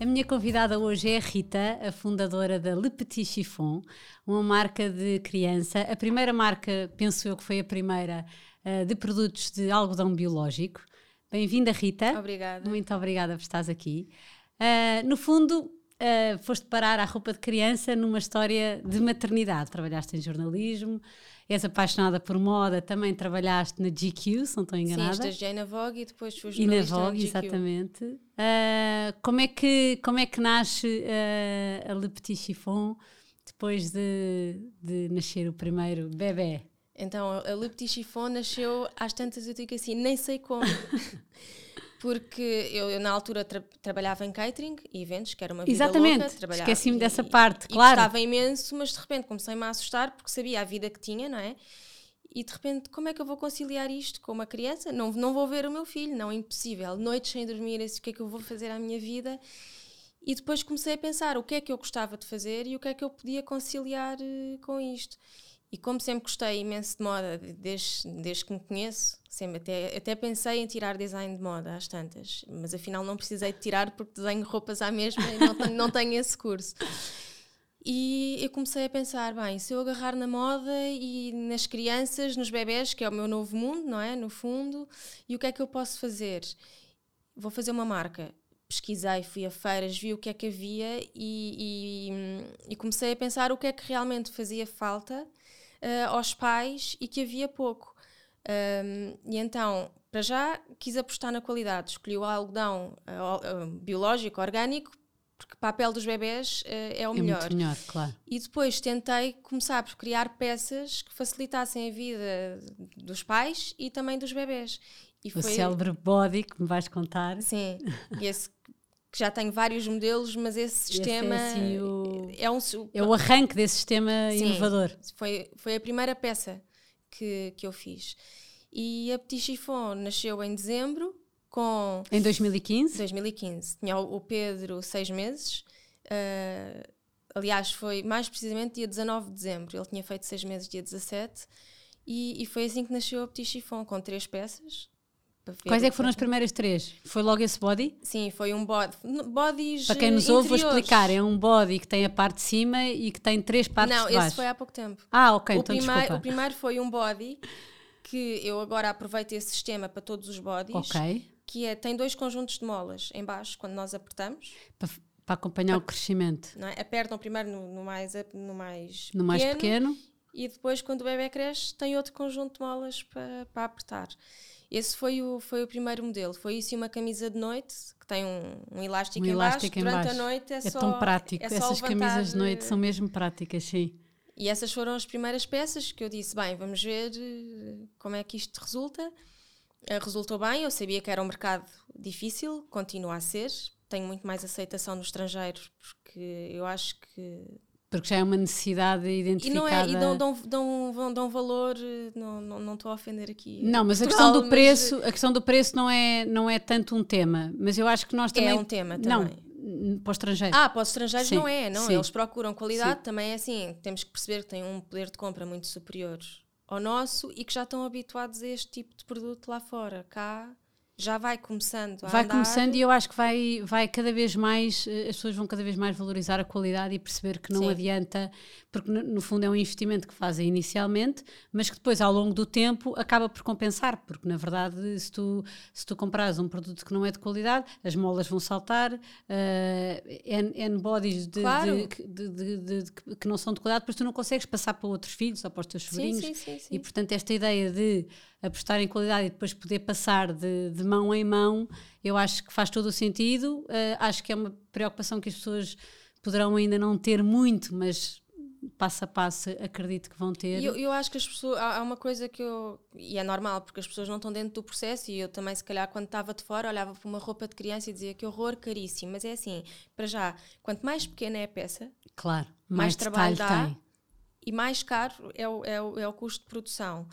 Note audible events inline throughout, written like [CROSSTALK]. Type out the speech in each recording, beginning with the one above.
A minha convidada hoje é a Rita, a fundadora da Le Petit Chiffon, uma marca de criança, a primeira marca, penso eu que foi a primeira, eh, de produtos de algodão biológico. Bem-vinda, Rita. Obrigada. Muito obrigada por estares aqui. Uh, no fundo, uh, foste parar à roupa de criança numa história de maternidade. Trabalhaste em jornalismo, és apaixonada por moda, também trabalhaste na GQ, se não estou enganada. Sim, estagiei na Vogue e depois fui E na jornalista Vogue, GQ. exatamente. Uh, como, é que, como é que nasce uh, a Le Petit Chiffon depois de, de nascer o primeiro bebê? Então, a Le Petit Chiffon nasceu às tantas, eu digo assim, nem sei como. [LAUGHS] Porque eu, eu, na altura tra trabalhava em catering e eventos, que era uma vida Exatamente, esqueci-me e- dessa parte, e claro. gostava imenso, mas de repente comecei-me a assustar porque sabia a vida que tinha, não é? E de repente, como é que eu vou conciliar isto com uma criança? Não, não vou ver o meu filho, não, impossível. Noites sem dormir, assim, o que é que eu vou fazer à minha vida? E depois comecei a pensar o que é que eu gostava de fazer e o que é que eu podia conciliar eh, com isto. E como sempre gostei imenso de moda, de- desde, desde que me conheço, sempre até, até pensei em tirar design de moda às tantas, mas afinal não precisei de tirar porque desenho roupas à mesma e não tenho, não tenho esse curso. E eu comecei a pensar, bem, se eu agarrar na moda e nas crianças, nos bebés, que é o meu novo mundo, não é? No fundo, e o que é que eu posso fazer? Vou fazer uma marca. Pesquisei, fui a feiras, vi o que é que havia e, e, e comecei a pensar o que é que realmente fazia falta ah, aos pais e que havia pouco. Um, e então, para já, quis apostar na qualidade. Escolhi o algodão ah, biológico, orgânico, porque para a pele dos bebés ah, é o É melhor. muito melhor, claro. E depois tentei começar por criar peças que facilitassem a vida dos pais e também dos bebés. E O célebre body que me vais contar. Sim, esse que já tenho vários modelos, mas esse Esse é sistema assim o- é um É o arranque desse sistema Sim. inovador. foi, foi a primeira peça que, que eu fiz. E a Petit Chiffon nasceu em dezembro com Em 2015? 2015. Tinha o Pedro seis meses. ah, aliás, foi mais precisamente dia 19 de dezembro. Ele tinha feito seis meses dia 17. E, e foi assim que nasceu a Petit Chiffon, com três peças. Para ver Quais é que foram as primeiras três? Foi logo esse body? Sim, foi um body. Bodies Para quem nos eh, ouve, vou interiores. explicar. É um body que tem a parte de cima e que tem três partes Não, de baixo. esse foi há pouco tempo. Ah, ok, o, então primeiro, desculpa. o primeiro foi um body que eu agora aproveito esse sistema para todos os bodies. Ok. Que é, tem dois conjuntos de molas em baixo quando nós apertamos. Para, para acompanhar o crescimento. Não é? Apertam primeiro no, no mais, no mais No mais pequeno, e depois quando o bebê cresce tem outro conjunto de molas para, para apertar. Esse foi o, foi o primeiro modelo. Foi isso e uma camisa de noite que tem um, um elástico, um em baixo. elástico em Durante a noite é, é só, tão prático. é Essas camisas de noite são mesmo práticas, sim. E essas foram as primeiras peças que eu disse: bem, vamos ver eh, como é que isto resulta. Eh, Resultou bem, eu sabia que era um mercado difícil, continua a ser. Tenho muito mais aceitação no estrangeiro, porque eu acho que. Porque já é uma necessidade E identificada. não é, e dão, dão, dão, dão, valor, eh, não, não, não estou a ofender aqui. Não, mas a questão do mas, preço, a questão do preço não é, não é tanto um tema, mas eu acho que nós também É um tema Não, também. n- para o estrangeiro. Ah, para os estrangeiros Sim, não é, não. sim. Eles procuram qualidade, também é assim. Temos que perceber que têm um poder de compra muito superior ao nosso e que já estão habituados a este tipo de produto lá fora. Cá já vai começando a vai andar. começando e eu acho que vai, vai cada vez mais, eh, as pessoas vão cada vez mais valorizar a qualidade e perceber que não Sim. adianta, porque no, no fundo é um investimento que fazem inicialmente, mas que depois ao longo do tempo acaba por compensar, porque na verdade se tu, se tu comprares um produto que não é de qualidade, as molas vão saltar, eh, N, N bodies de, Claro. de- de- de- que não são de qualidade, depois tu não consegues passar para outros filhos ou para os teus sobrinhos. sim, sim, sim. E portanto, esta ideia de apostar em qualidade e depois poder passar de, de mão em mão, eu acho que faz todo o sentido. Uh, acho que é uma preocupação que as pessoas poderão ainda não ter muito, mas passo a passo, acredito que vão ter. Eu, eu acho que as pessoas. Há, uma coisa que eu. E é normal, porque as pessoas não estão dentro do processo, e eu também, se calhar, quando estava de fora, olhava para uma roupa de criança e dizia que horror, caríssimo. Mas é assim, para já, quanto mais pequena é a peça, claro, mais, mais trabalho dá tem. e mais caro é o, é, o, é o custo de produção.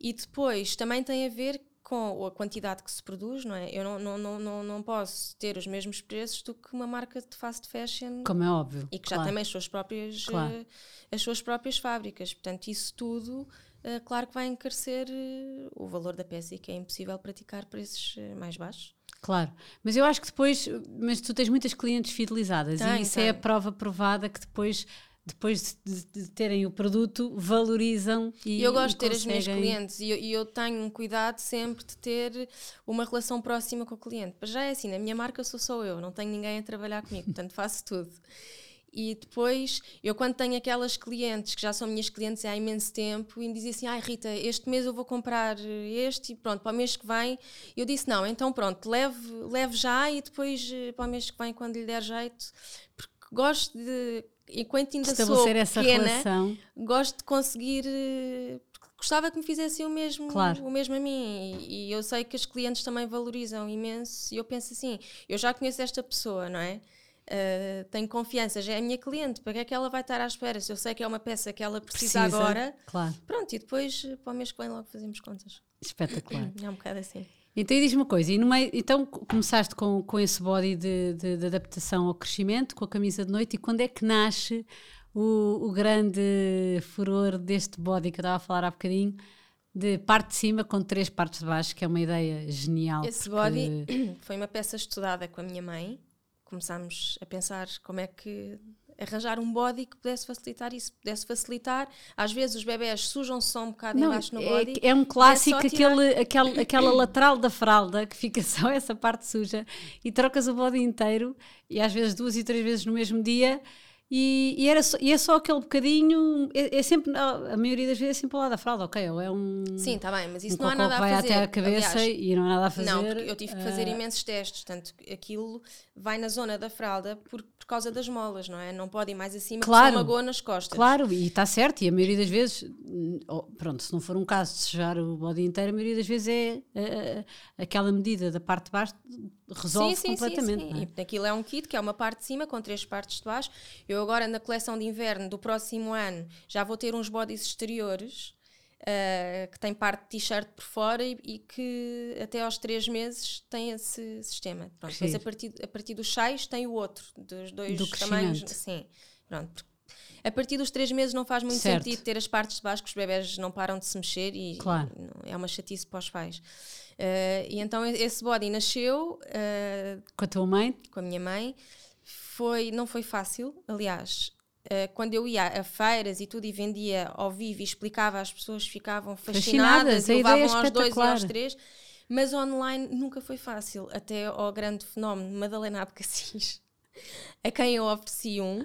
E depois também tem a ver com a quantidade que se produz, não é? Eu não, não, não, não, não posso ter os mesmos preços do que uma marca de fast fashion Como é óbvio. e que já claro. tem as suas próprias Claro. eh, as suas próprias fábricas. Portanto, isso tudo, eh, claro que vai encarecer eh, o valor da peça e que é impossível praticar preços mais baixos. Claro, mas eu acho que depois, mas tu tens muitas clientes fidelizadas Tenho, e isso é a tenho. prova provada que depois, depois de, de terem o produto, valorizam e eu gosto de ter as minhas conseguem- clientes e eu, e eu tenho um cuidado sempre de ter uma relação próxima com o cliente. Mas já é assim, na minha marca sou só eu, não tenho ninguém a trabalhar comigo, portanto [LAUGHS] faço tudo. E depois, eu quando tenho aquelas clientes que já são minhas clientes há imenso tempo e me dizem assim, ai Rita, este mês eu vou comprar este e pronto, para o mês que vem, eu disse não, então pronto, leve, leve já e depois eh, para o mês que vem quando lhe der jeito, porque gosto de, enquanto ainda sou estabelecer essa pequena, relação. gosto de conseguir. eh, Gostava que me fizessem o mesmo, Claro. o mesmo a mim. E, e eu sei que os clientes também valorizam imenso. E eu penso assim: eu já conheço esta pessoa, não é? Eh, tenho confiança, já é a minha cliente. Para que é que ela vai estar à espera? Se eu sei que é uma peça que ela precisa, Precisa, agora, Claro, pronto. E depois, eh, para o mês que vem, logo fazemos contas. espetacular. [CLEARS THROAT] É um bocado assim. Então, e diz-me uma coisa, e no meio, então co- começaste com, com esse body de, de- de adaptação ao crescimento, com a camisa de noite, e quando é que nasce o, o grande furor deste body que eu estava a falar há bocadinho, de parte de cima com três partes de baixo, que é uma ideia genial. Esse porque- body [CLEARS THROAT] foi uma peça estudada com a minha mãe. Começámos a pensar como é que arranjar um body que pudesse facilitar isso, pudesse facilitar. Às vezes os bebés sujam-se só um bocado Não, embaixo no é, body. é um clássico só tirar. aquele, aquele, aquela lateral da fralda que fica [LAUGHS] só essa parte suja e trocas o body inteiro e às vezes duas e três vezes no mesmo dia e, e era só, e é só aquele bocadinho é, é sempre a a maioria das vezes é sempre ao lado da fralda ok ou é um Sim, está bem, mas isso um não há nada a vai fazer. até à cabeça Aliás, e não há nada a fazer Não, porque eu tive que fazer ah, imensos testes, tanto aquilo vai na zona da fralda por, por causa das molas, não é? Não pode ir mais acima Claro. porque magoa nas costas. Claro, e está certo, e a maioria das vezes, oh, pronto, se não for um caso de sujar o body inteiro, a maioria das vezes é ah, ah, aquela medida da parte de baixo resolve completamente. Sim, não é? Aquilo é um kit que é uma parte de cima com três partes de baixo. Eu agora na coleção de inverno do próximo ano já vou ter uns bodies exteriores ah, que tem parte de t-shirt por fora e, e que até aos três meses tem esse sistema. Pronto, depois a partir, a partir dos seis tem o outro, dos dois Do tamanhos. Sim, pronto. A partir dos três meses não faz muito Certo. sentido ter as partes de baixo que os bebés não param de se mexer e Claro. é uma chatice para os pais. Ah, e então esse body nasceu ah, Com a tua mãe, com a minha mãe. Foi, não foi fácil, aliás. Eh, quando eu ia a feiras e tudo e vendia ao vivo e explicava às pessoas ficavam Fascinadas, fascinadas, é levavam aos dois e aos três. Mas online nunca foi fácil até ao grande fenómeno de Madalena Abcacis a quem eu ofereci um.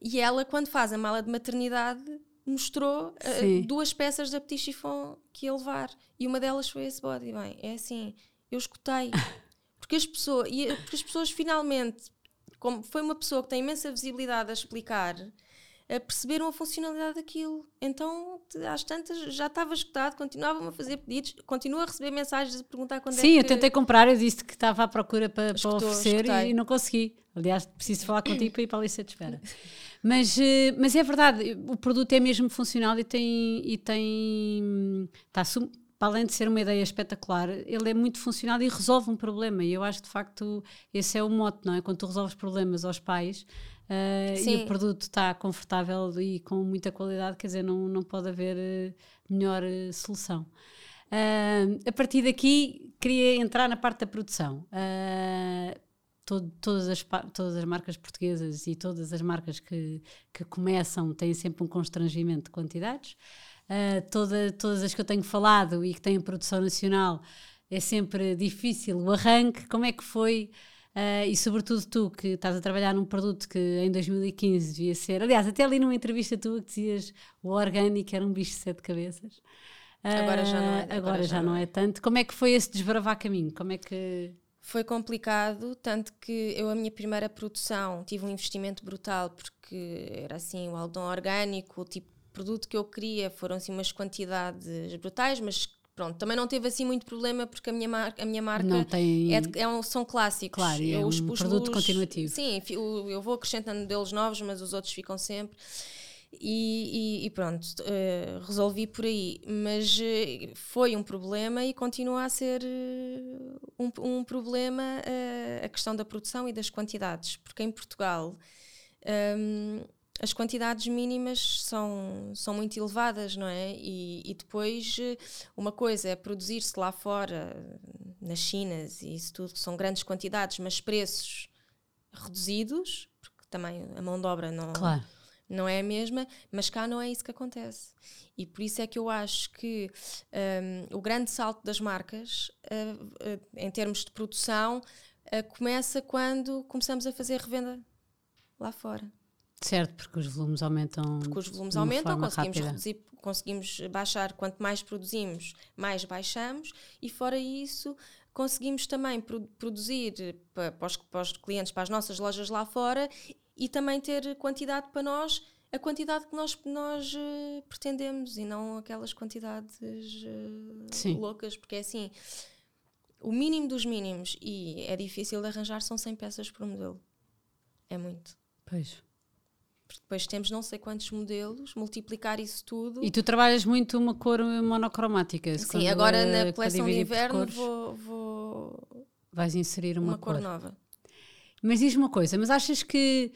E ela quando faz a mala de maternidade mostrou eh, Sim. duas peças da Petit Chiffon que ia levar. E uma delas foi esse body. Bem, é assim, eu escutei. [LAUGHS] Porque as pessoas, e, porque as pessoas finalmente, como foi uma pessoa que tem imensa visibilidade a explicar, a perceberam a funcionalidade daquilo. Então, às tantas, já estava escutado, continuavam a fazer pedidos, continuo a receber mensagens a perguntar quando Sim, é eu que... tentei comprar, eu disse que estava à procura para, para Escutou, oferecer e, não consegui. Aliás, preciso falar contigo para ir para a lista de espera. [LAUGHS] Mas, eh, mas é verdade, o produto é mesmo funcional e tem. E tem está sum- para além de ser uma ideia espetacular, ele é muito funcional e resolve um problema. E eu acho que de facto esse é o mote, não é? Quando tu resolves problemas aos pais eh, e o produto está confortável e com muita qualidade, quer dizer, não, não pode haver eh, melhor eh, solução. Ah, a partir daqui, queria entrar na parte da produção. Ah, todo- todas, as, todas as marcas portuguesas e todas as marcas que, que começam têm sempre um constrangimento de quantidades. Ah, toda- todas as que eu tenho falado e que têm produção nacional é sempre difícil o arranque. Como é que foi? Ah, e sobretudo tu que estás a trabalhar num produto que em 2015 devia ser. Aliás, até ali numa entrevista tua que dizias o orgânico era um bicho de sete cabeças. Agora já não é- Ah, agora, já, não é tanto. Como é que foi esse desbravar caminho? Como é que. Foi complicado, tanto que eu, a minha primeira produção, tive um investimento brutal, porque era assim, o algodão orgânico, o tipo de produto que eu queria, foram assim umas quantidades brutais, mas pronto, também não teve assim muito problema, porque a minha, mar a minha marca Não tem... é, de- é um, são clássicos. Claro, é Eu um produto continuativo. Sim, eu vou acrescentando modelos novos, mas os outros ficam sempre. E, e- e pronto, eh, resolvi por aí. Mas eh, foi um problema e continua a ser eh, um, um problema a questão da produção e das quantidades, porque em Portugal. hum, as quantidades mínimas são, são muito elevadas, não é? E, e depois, uma coisa é produzir-se lá fora, nas Chinas e isso tudo, que são grandes quantidades, mas preços reduzidos, porque também a mão de obra não, Claro. Não é a mesma, mas cá não é isso que acontece. E por isso é que eu acho que hum, o grande salto das marcas, uh, uh, em termos de produção, uh, começa quando começamos a fazer revenda lá fora. Certo, porque os volumes aumentam. Porque os volumes aumentam, conseguimos rápida. reduzir, conseguimos baixar, quanto mais produzimos, mais baixamos, e fora isso, conseguimos também pro- produzir pa- para, os, para os clientes, para as nossas lojas lá fora, e também ter quantidade para nós, a quantidade que nós, nós eh, pretendemos, e não aquelas quantidades eh, Sim. loucas, porque é assim, o mínimo dos mínimos, e é difícil de arranjar, são 100 peças por modelo. É muito. Pois. Porque depois temos não sei quantos modelos, multiplicar isso tudo. E tu trabalhas muito uma cor monocromática. Sim, agora é na coleção de inverno vou, vou Vais inserir uma, uma, cor. nova. Mas diz-me uma coisa, mas achas que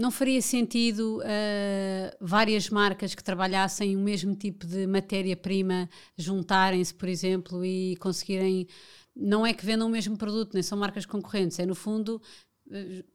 não faria sentido ah, várias marcas que trabalhassem o mesmo tipo de matéria-prima juntarem-se, por exemplo, e conseguirem. Não é que vendam o mesmo produto, nem são marcas concorrentes, é no fundo.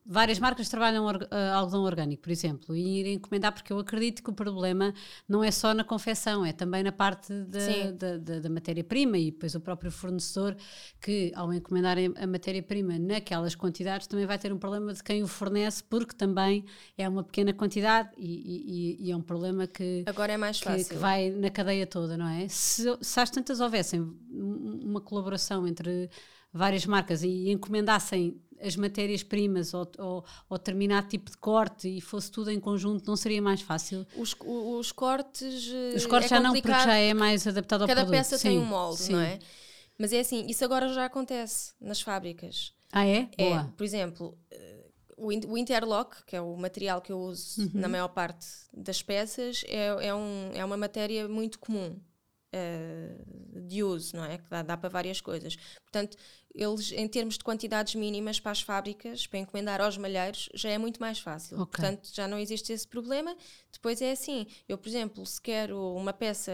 Várias marcas trabalham or- ah, algodão orgânico, por exemplo, e ir encomendar, porque eu acredito que o problema não é só na confecção, é também na parte da, da, da- da matéria-prima e depois o próprio fornecedor que ao encomendar a matéria-prima naquelas quantidades também vai ter um problema de quem o fornece porque também é uma pequena quantidade e, e- e- é um problema que, Agora é mais que, fácil. que vai na cadeia toda, não é? Se, se às tantas houvessem um- uma colaboração entre várias marcas e encomendassem as matérias-primas ou, ou, ou determinado tipo de corte e fosse tudo em conjunto, não seria mais fácil? Os, os cortes. eh, Os cortes é já não, porque já é mais adaptado ao Cada produto. peça tem Sim, um molde, sim. não é? Mas é assim, isso agora já acontece nas fábricas. Ah, é? É, Boa. por exemplo, eh, o interlock, que é o material que eu uso Uhum. na maior parte das peças, é, é, um, é uma matéria muito comum eh, de uso, não é? Que dá, dá para várias coisas. Portanto, eles, em termos de quantidades mínimas para as fábricas, para encomendar aos malheiros, já é muito mais fácil. Ok. Portanto, já não existe esse problema. Depois é assim, eu, por exemplo, se quero uma peça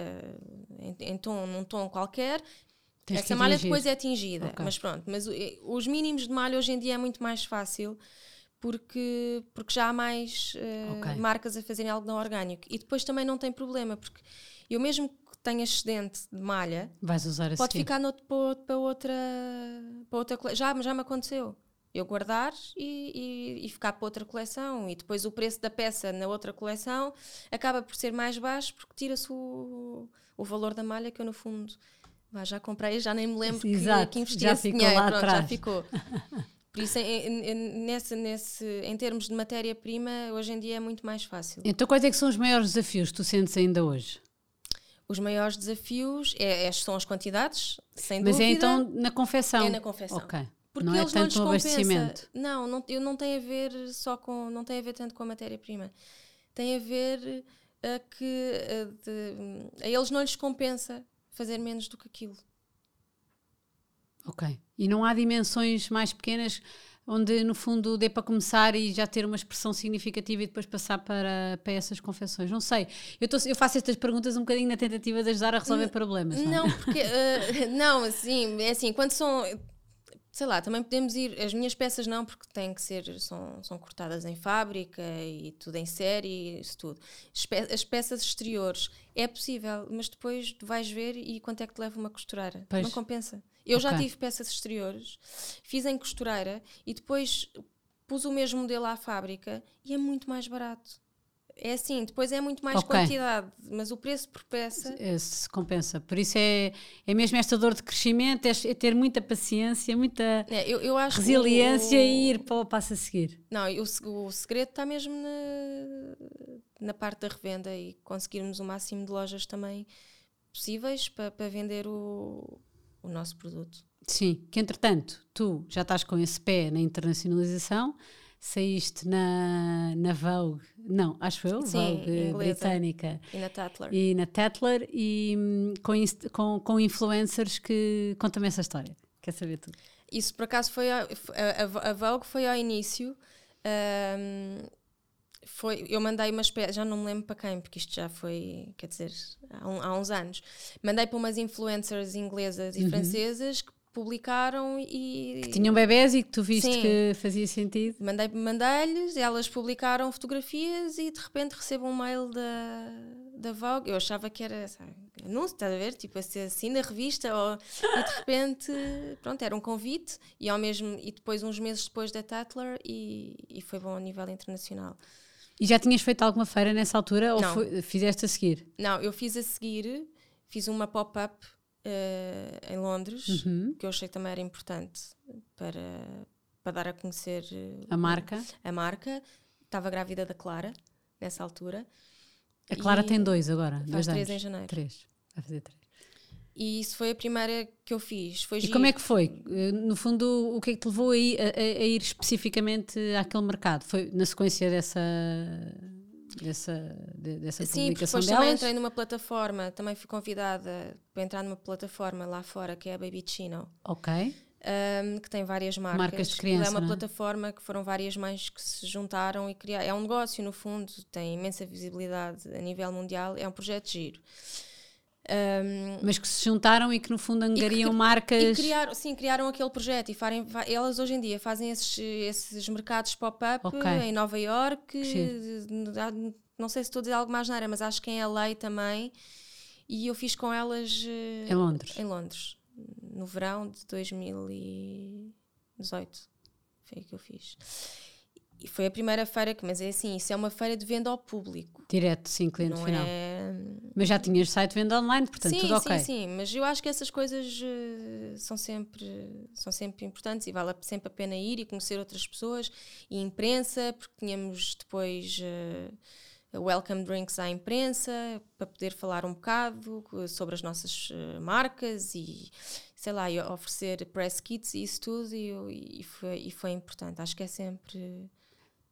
em, em tom, num tom qualquer, Tens essa malha depois é atingida, Ok. mas pronto. Mas eh, os mínimos de malha hoje em dia é muito mais fácil porque, porque já há mais eh, Ok. marcas a fazerem algodão orgânico. E depois também não tem problema, porque eu mesmo tenha excedente de malha, Vais usar pode ficar no, para, outra. Para outra já, já me aconteceu. Eu guardar e, e, e ficar para outra coleção. E depois o preço da peça na outra coleção acaba por ser mais baixo porque tira-se o, o valor da malha que eu, no fundo, já comprei, já nem me lembro que, Exato, que investi já esse ficou dinheiro. lá Pronto, já ficou. Por isso, em- em- nesse, nesse, em termos de matéria-prima, hoje em dia é muito mais fácil. Então, quais é que são os maiores desafios que tu sentes ainda hoje? Os maiores desafios é, é- são as quantidades, sem Mas dúvida. é então na confecção? É na confecção. Ok. Porque não é eles não tanto no compensa. abastecimento. Não, não, eu não tem a ver só com, não tem a ver tanto com a matéria-prima. Tem a ver a que a, de- a eles não lhes compensa fazer menos do que aquilo. Ok. E não há dimensões mais pequenas onde, no fundo, dê para começar e já ter uma expressão significativa e depois passar para, para essas confecções? Não sei. Eu, tô- eu faço estas perguntas um bocadinho na tentativa de ajudar a resolver problemas. Não, é? Não, porque [LAUGHS] eh, não, assim, é assim, quando são sei lá, também podemos ir, as minhas peças não, porque têm que ser, são, são cortadas em fábrica e tudo em série, isso tudo. As pe- As peças exteriores é possível, mas depois vais ver e quanto é que te leva uma costureira? Pois. Não compensa. Eu já Ok. tive peças exteriores, fiz em costureira e depois pus o mesmo modelo à fábrica e é muito mais barato. É assim, depois é muito mais Ok. quantidade, mas o preço por peça. Eh, se compensa. Por isso é, é mesmo esta dor de crescimento, é, é ter muita paciência, muita É, eu, eu resiliência o- e ir para o passo a seguir. Não, e o, se- o segredo está mesmo na, na parte da revenda e conseguirmos o máximo de lojas também possíveis para, para vender o, o nosso produto. Sim, que entretanto tu já estás com esse pé na internacionalização, saíste na, na Vogue, não, acho eu, Sim, Vogue inglesa. britânica E na Tatler. e na Tetler e hum, com, com, com influencers que conta-me essa história. Quer saber tudo? Isso por acaso foi a, a, a Vogue foi ao início. ahm, foi, eu mandei uma espécie, já não me lembro para quem, porque isto já foi, quer dizer, há, um- há uns anos. Mandei para umas influencers inglesas e francesas que publicaram e. Tinham bebés e que tu viste Sim. que fazia sentido. Mandei, mandei-lhes, elas publicaram fotografias e de repente recebo um mail da, da Vogue. Eu achava que era sabe, anúncio, estás a ver? Tipo assim, assim na revista, ou, e de repente, pronto, era um convite e ao mesmo e depois uns meses depois da Tatler e, e foi bom a nível internacional. E já tinhas feito alguma feira nessa altura ou foi- fizeste a seguir? Não, eu fiz a seguir, fiz uma pop-up eh, em Londres, Uhum. que eu achei que também era importante para, para dar a conhecer A marca? a marca. Estava grávida da Clara nessa altura. A Clara tem dois agora. Faz dois três anos. em janeiro. Três. Vai fazer três. E isso foi a primeira que eu fiz. Foi E giro. como é que foi? Eh, No fundo, o que é que te levou a ir, a- a- ir especificamente àquele mercado? Foi na sequência dessa, dessa, de- dessa Sim, publicação depois também entrei numa plataforma, também fui convidada para entrar numa plataforma lá fora que é a Baby Chino, Ok. um, que tem várias marcas. Marcas de criança, É uma é? plataforma que foram várias mães que se juntaram e criaram. É um negócio, no fundo, tem imensa visibilidade a nível mundial, é um projeto giro. Um, Mas que se juntaram e que no fundo angariam marcas. E criaram, sim, criaram aquele projeto e farem, fa- elas hoje em dia fazem esses, esses mercados pop-up Ok. em Nova York. Que há- Não sei se estou a dizer algo mais na área, mas acho que em LA também. E eu fiz com elas eh, Em Londres. em Londres, no verão de 2018. Foi o que eu fiz. E foi a primeira feira que, mas é assim, isso é uma feira de venda ao público. Direto, sim, cliente Não final. é. Mas já tinhas site de venda online, portanto, sim, tudo ok. sim, sim, mas eu acho que essas coisas eh, são sempre são sempre importantes e vale sempre a pena ir e conhecer outras pessoas e imprensa, porque tínhamos depois eh, welcome drinks à imprensa para poder falar um bocado sobre as nossas eh, marcas e sei lá, e oferecer press kits e isso tudo e, e foi, e foi importante. Acho que é sempre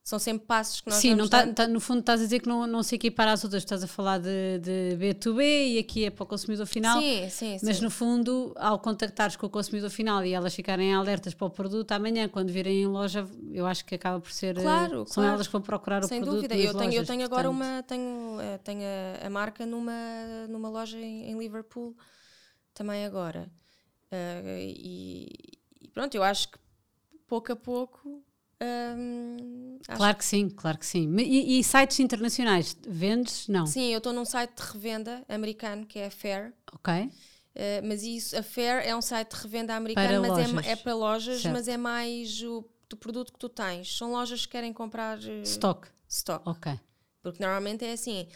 são sempre passos que nós Sim, não tá, tá- no fundo estás a dizer que não, não se equipar às outras, estás a falar de, de B2B e aqui é para o consumidor final. Sim, sim, sim. Mas no fundo, ao contactares com o consumidor final e elas ficarem alertas para o produto, amanhã, quando virem em loja, eu acho que acaba por ser. eh, Claro, São claro. elas que vão procurar Sem o produto. dúvida. nas Eu tenho, eu tenho agora portanto. uma. Tenho, eh, tenho a, a marca numa, numa loja em, em Liverpool também agora. Eh, e, e pronto, eu acho que pouco a pouco. Claro que sim, claro que sim. E, e sites internacionais, vendes? Não. Sim, eu estou num site de revenda americano que é a Fair. Ok. eh, mas isso, a Fair é um site de revenda americano, Para mas é, é para lojas, Certo. mas é mais o do produto que tu tens. São lojas que querem comprar eh, Stock. stock. Ok. Porque normalmente é assim,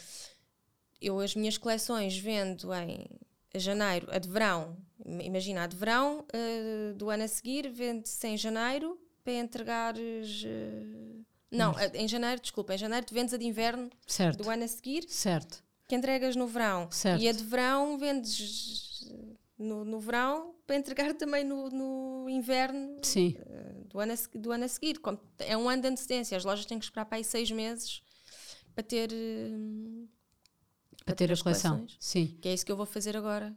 eu as minhas coleções vendo em janeiro, a de verão, im- imagina, a de verão eh, do ano a seguir vende-se em janeiro para entregares. eh, não, a- em janeiro, desculpa, em janeiro tu vendes a de inverno Certo. do ano a seguir Certo. que entregas no verão. Certo. E a de verão vendes no, no verão para entregar [LAUGHS] também no, no inverno Sim. eh, do ano, a, do ano a seguir. Como é um ano de antecedência, as lojas têm que esperar para aí seis meses para ter, eh, Para ter a as coleção. coleções. Sim. Que é isso que eu vou fazer agora.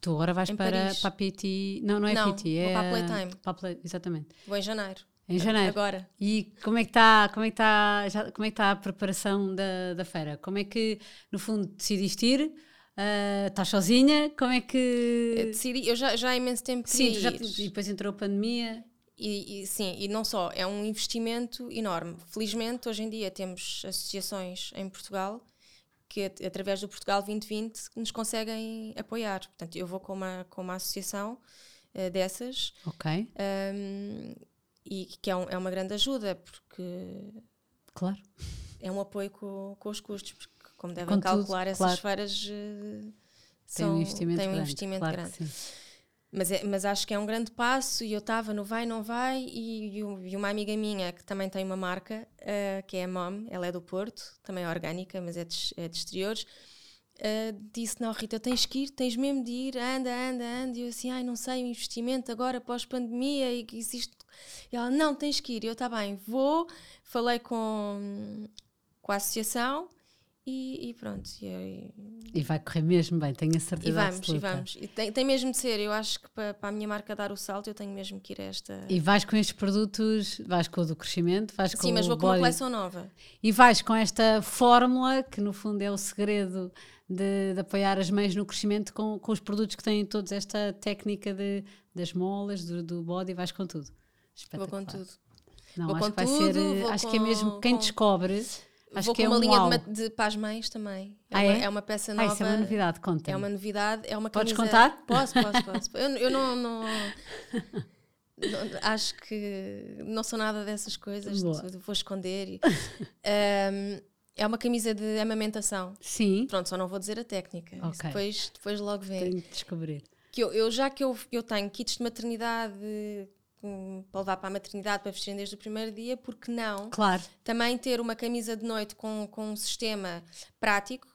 Tu agora vais Em para, Paris. para a PT. Não, não é Não, PT, é. para a a- Playtime. para a Play- Exatamente. Vou em janeiro. Em janeiro. Agora. E como é que está, como é que está, já- como é que está a preparação da, da feira? Como é que, no fundo, decidiste ir? Ah, estás sozinha? Como é Eu que. decidi, eu já, já há imenso tempo Sim, já, e depois entrou a pandemia. E, e, sim, e não só, é um investimento enorme. Felizmente, hoje em dia temos associações em Portugal que, at- através do Portugal 2020, nos conseguem apoiar. Portanto, eu vou com uma, com uma associação eh, dessas Ok, um, e que é, um- é uma grande ajuda, porque claro. é um apoio com, com os custos, porque como devem Com tudo, calcular, essas claro. feiras eh, Tem são, um investimento têm um grande. investimento claro grande. Mas, é- mas acho que é um grande passo e eu estava no vai, não vai e, e um- e uma amiga minha que também tem uma marca, eh, que é a Mom, ela é do Porto, também é orgânica, mas é de, é de exteriores, eh, disse, não Rita, tens que ir, tens mesmo de ir, anda, anda, anda, e eu assim, ai não sei, o investimento agora pós-pandemia e existe... E ela, não, tens que ir, e eu, está bem, vou, falei com, com a associação e, e pronto, e, E vai correr mesmo bem, tenho a e certeza vamos, e absoluta. vamos. E tem, tem mesmo de ser. Eu acho que para, para a minha marca dar o salto, eu tenho mesmo que ir a esta. E vais com estes produtos, vais com o do crescimento, vais com Sim, mas vou com uma body- coleção nova. E vais com esta fórmula, que no fundo é o segredo de, de apoiar as mães no crescimento, com, com os produtos que têm todos esta técnica de, das molas, do, do body, vais com tudo. Vou com tudo. Não, Vou acho com que vai tudo, ser. Acho que é mesmo com- quem com- descobre. Acho vou que com é uma um linha de, de para as mães também. É, Ah, uma, é? é uma peça Ah, nova. isso é uma novidade, conta. É uma novidade. É uma Podes camisa- contar? Posso, posso, posso. [LAUGHS] Eu, eu não, não- não- Acho que não sou nada dessas coisas. Vou esconder. e- Ahm, [LAUGHS] é uma camisa de amamentação. Sim, Pronto, só não vou dizer a técnica. Isso Ok. Depois, depois logo vê. tenho de descobrir. que eu, eu- já que eu, eu tenho kits de maternidade para levar para a maternidade para vestirem desde o primeiro dia, porque não Claro, também ter uma camisa de noite com, com um sistema prático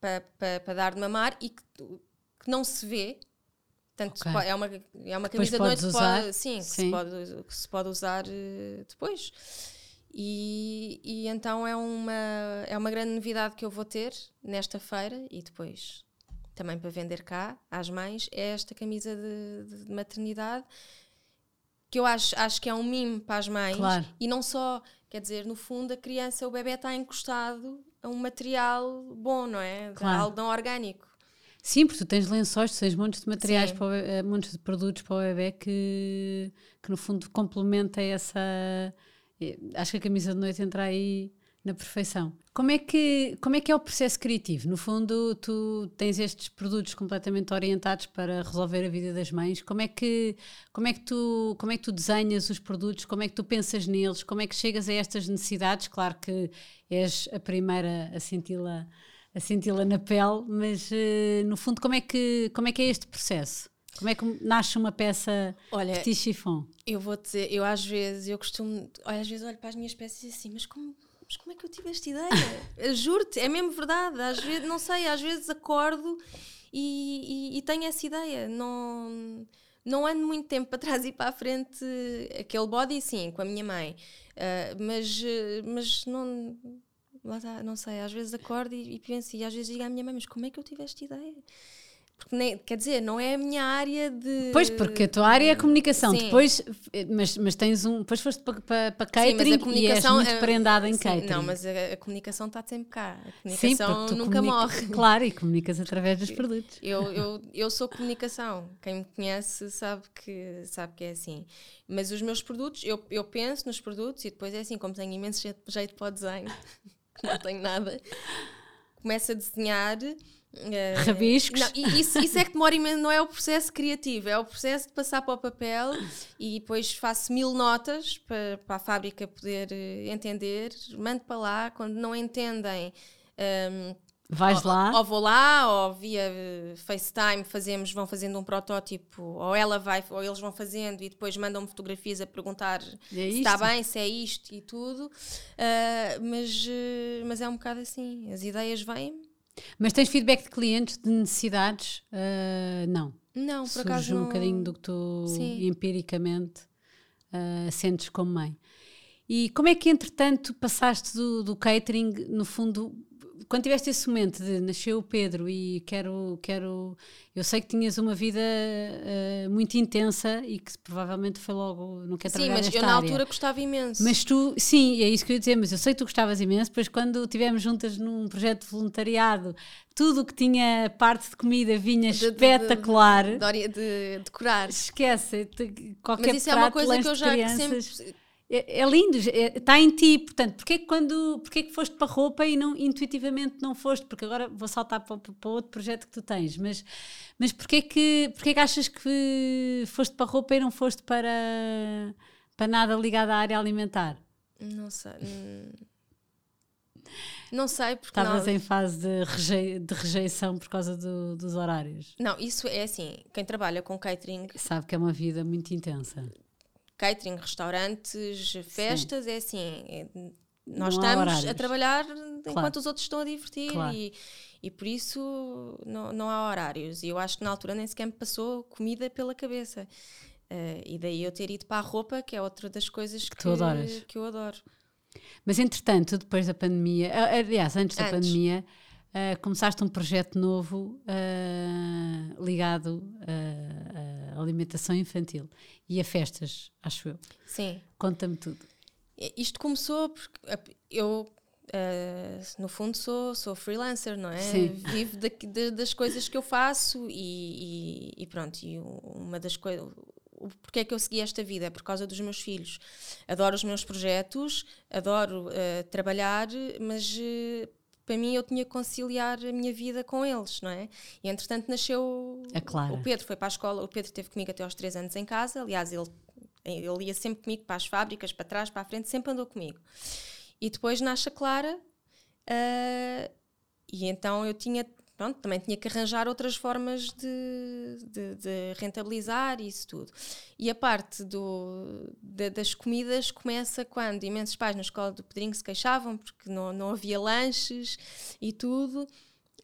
para, para, para dar de mamar e que, que não se vê. Portanto, Ok. po- é uma, é uma camisa de noite que usar. pode, sim, que Sim. Se, pode, que se pode usar eh, depois. E, e então é uma, é uma grande novidade que eu vou ter nesta feira e depois também para vender cá às mães é esta camisa de, de- de maternidade que eu acho, acho que é um mimo para as mães Claro. e não só, quer dizer, no fundo a criança, o bebê está encostado a um material bom, não é? Claro. Algo não orgânico. Sim, porque tu tens lençóis, tu tens montes de materiais, Sim. para o be- eh, montes de produtos para o bebê que, que no fundo complementa essa. eh, Acho que a camisa de noite entra aí na perfeição. Como é, que, como é que é o processo criativo? No fundo, tu tens estes produtos completamente orientados para resolver a vida das mães. Como é que, como é que, tu, como é que tu desenhas os produtos? Como é que tu pensas neles? Como é que chegas a estas necessidades? Claro que és a primeira a senti-la a senti-la na pele, mas eh, no fundo como é, que, como é que é este processo? Como é que nasce uma peça Olha, petit chiffon? eu vou dizer, eu às vezes, eu costumo, olha, às vezes olho para as minhas peças e assim, mas como, mas como é que eu tive esta ideia? [LAUGHS] Juro-te, é mesmo verdade. Às vezes, não sei, às vezes acordo e, e- e tenho essa ideia. Não, não ando muito tempo para trás e para a frente. Aquele body, sim, com a minha mãe. Ah, mas, mas não. Lá está, não sei, às vezes acordo e, e penso, e às vezes digo à minha mãe, mas como é que eu tive esta ideia? Porque nem, quer dizer, não é a minha área de. Pois, porque a tua área é a comunicação, Sim. depois, eh, mas, mas tens um, depois foste para, para, para Sim, catering a e és comunicação muito é- prendada em sim, catering. Não, mas a, a comunicação está sempre cá. A Sim, comunicação tu nunca morre. Claro, e comunicas através dos produtos. Eu, eu, eu sou comunicação. Quem me conhece sabe que, sabe que é assim. Mas os meus produtos, eu, eu penso nos produtos e depois é assim, como tenho imenso jeito, jeito para o desenho, [LAUGHS] não tenho nada, começo a desenhar. Eh, Rabiscos. não, isso, isso é que demora imenso, não é o processo criativo, é o processo de passar para o papel e depois faço mil notas para, para a fábrica poder eh, entender, mando para lá, quando não entendem. ehm, Vais ou, lá, ou vou lá, ou via eh, FaceTime fazemos, vão fazendo um protótipo, ou ela vai, ou eles vão fazendo e depois mandam-me fotografias a perguntar É se está bem, se é isto e tudo. Ah, mas, mas é um bocado assim, as ideias vêm. Mas tens feedback de clientes de necessidades? Ah, não. Não, por Surge acaso um não. bocadinho do que tu Sim. empiricamente ah, sentes como mãe. E como é que, entretanto, passaste do, do catering, no fundo, quando tiveste esse momento de nasceu o Pedro e quero, quero. Eu sei que tinhas uma vida ah, muito intensa e que provavelmente foi logo. Não quero Sim, trabalhar mas nesta eu na área. altura gostava imenso. Mas tu, sim, é isso que eu ia dizer, mas eu sei que tu gostavas imenso, depois quando estivemos juntas num projeto de voluntariado, tudo o que tinha parte de comida vinha De- de- espetacular. de, ori- de decorar. Esquece, qualquer Mas isso é uma prato, coisa que eu de já crianças, sempre. É, é lindo, está em ti, portanto, porque é que quando, porque é que foste para a roupa e não, intuitivamente não foste, porque agora vou saltar para, para outro projeto que tu tens, mas, mas porque é que, porque é que achas que foste para a roupa e não foste para, para nada ligado à área alimentar? Não sei. hum, Não sei, porque Estavas em fase de, rejei, de rejeição por causa do, dos horários. Não, isso é assim, quem trabalha com catering, Sabe que é uma vida muito intensa. Catering, restaurantes, festas, é assim, é- nós Não estamos a trabalhar enquanto Claro. os outros estão a divertir Claro. e, e por isso não, não há horários. E eu acho que na altura nem sequer me passou comida pela cabeça. Eh, e daí eu ter ido para a roupa, que é outra das coisas que, adoras. que eu adoro. Mas entretanto, depois da pandemia, aliás, antes da Antes. pandemia, ah, começaste um projeto novo ah, ligado ah, à alimentação infantil e a festas, acho eu. Sim. Conta-me tudo. Isto começou porque eu, eh, no fundo, sou, sou freelancer, não é? Sim. Vivo de- das coisas que eu faço e, e- e pronto. E uma das coisas. Porque é que eu segui esta vida? É por causa dos meus filhos. Adoro os meus projetos, adoro eh, trabalhar, mas eh, para mim eu tinha que conciliar a minha vida com eles, não é? E entretanto nasceu o Pedro, foi para a escola, o Pedro esteve comigo até aos 3 anos em casa, aliás, ele, ele ia sempre comigo para as fábricas, para trás, para a frente, sempre andou comigo. E depois nasce a Clara, ah, e então eu tinha, pronto, também tinha que arranjar outras formas de, de, de rentabilizar isso tudo. E a parte do, da- das comidas começa quando imensos pais na escola do Pedrinho se queixavam porque não, não havia lanches e tudo.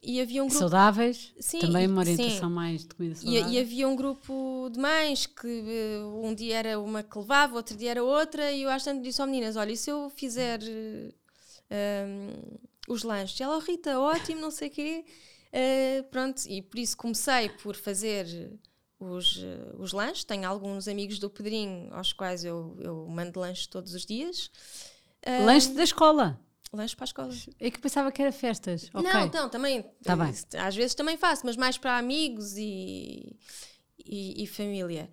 E havia um grupo Saudáveis, Sim, também e- uma sim. orientação mais de comida e, saudável. e havia um grupo de mães que eh, um dia era uma que levava, outro dia era outra, e eu às tanto disse ao meninas: Olha, e se eu fizer eh, um, os lanches? E ela, "Oh, Rita, ótimo, não sei o quê. Eh, pronto, e por isso comecei por fazer os, eh, os lanches. Tenho alguns amigos do Pedrinho aos quais eu, eu mando lanches todos os dias. Eh, Lanche da escola. lanches para a escola. É que pensava que era festas. Ok. Não, então, também. Tá bem. eh, Às vezes também faço, mas mais para amigos e, e, e família.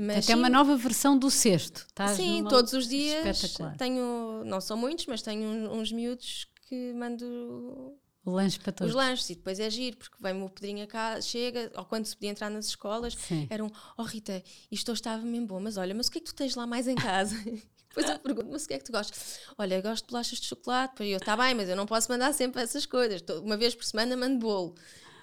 Mas Até uma sim, nova versão do cesto. Estás Sim, numa- todos os dias Espetacular. tenho, não são muitos, mas tenho um- uns miúdos que mando lanche para todos. os lanches e depois é giro, porque vem-me o Pedrinho a cá, chega, ou quando se podia entrar nas escolas, Sim. eram, oh Rita, isto estava mesmo bom, mas olha, mas o que é que tu tens lá mais em casa? [LAUGHS] Depois eu pergunto, mas o que é que tu gostas? Olha, eu gosto de bolachas de chocolate, Pois eu, está bem, mas eu não posso mandar sempre essas coisas, uma vez por semana mando bolo.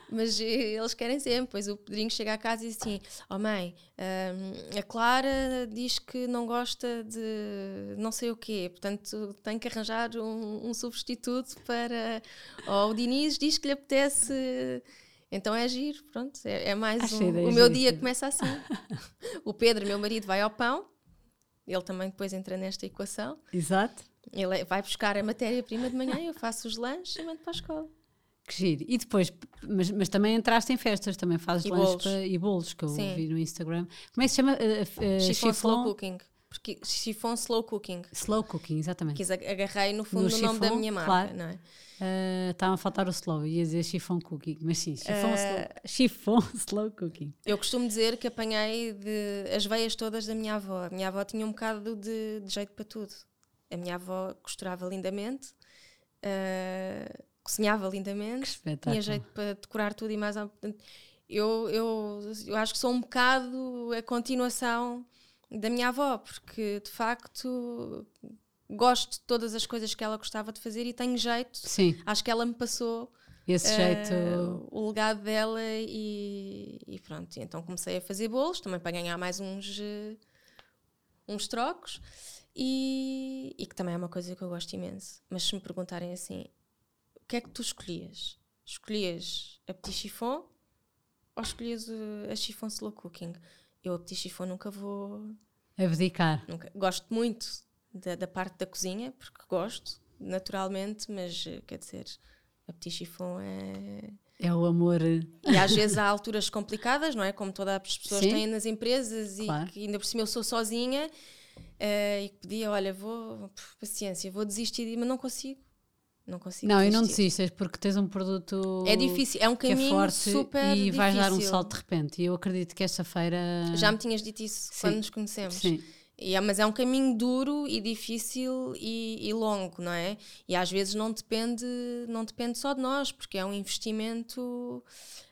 Mas eh, eles querem sempre. Depois o Pedrinho chega a casa e diz assim: Oh mãe, hum, a Clara diz que não gosta de não sei o quê, portanto tem que arranjar um, um substituto para. Ou o Diniz diz que lhe apetece. Então é giro, pronto. É, é mais um, O meu dia começa assim. o Pedro, meu marido, vai ao pão, ele também depois entra nesta equação. Exato. Ele vai buscar a matéria-prima de manhã, eu faço os lanches e mando para a escola. Que giro. E depois, mas, mas também entraste em festas, também fazes E lanches para- e bolos, que eu Sim. vi no Instagram. Como é que se chama? Uh, uh, slow cooking. Porque chiffon slow cooking. Slow cooking, exatamente. Quis ag- agarrei no fundo No o nome da minha marca, claro. não é? Uh, Estava a faltar o slow, ia dizer chiffon cooking, mas sim, chiffon, Uh, slow, [LAUGHS] slow cooking. Eu costumo dizer que apanhei de, as veias todas da minha avó. A minha avó tinha um bocado de, de jeito para tudo. A minha avó costurava lindamente, uh, cozinhava lindamente, tinha jeito para decorar tudo e mais. portanto, Eu, eu, eu acho que sou um bocado a continuação da minha avó, porque de facto gosto de todas as coisas que ela gostava de fazer e tenho jeito. Sim, Acho que ela me passou esse eh, jeito. o legado dela e, e pronto. Então comecei a fazer bolos também para ganhar mais uns, eh, uns trocos e, e que também é uma coisa que eu gosto imenso. Mas se me perguntarem assim, o que é que tu escolhias? Escolhias a petit chiffon ou escolhias eh, a chiffon slow cooking? Eu a petit chiffon nunca vou Abdicar. Nunca. Gosto muito da, da parte da cozinha, porque gosto, naturalmente, mas eh, quer dizer, a petit chiffon é. É o amor. E às [LAUGHS] vezes há alturas complicadas, não é? Como todas as pessoas Sim. têm nas empresas Claro. e que ainda por cima eu sou sozinha eh, e que pedia, olha, vou, paciência, vou desistir, mas não consigo. Não consigo. Não, e não desistir. desistas porque tens um produto É difícil, é um que é caminho forte super e vais dar um salto de repente. E eu acredito que esta feira. Já me tinhas dito isso Sim. quando nos conhecemos. Sim, é- mas é um caminho duro e difícil e, e longo, não é? E às vezes não depende, não depende só de nós, porque é um investimento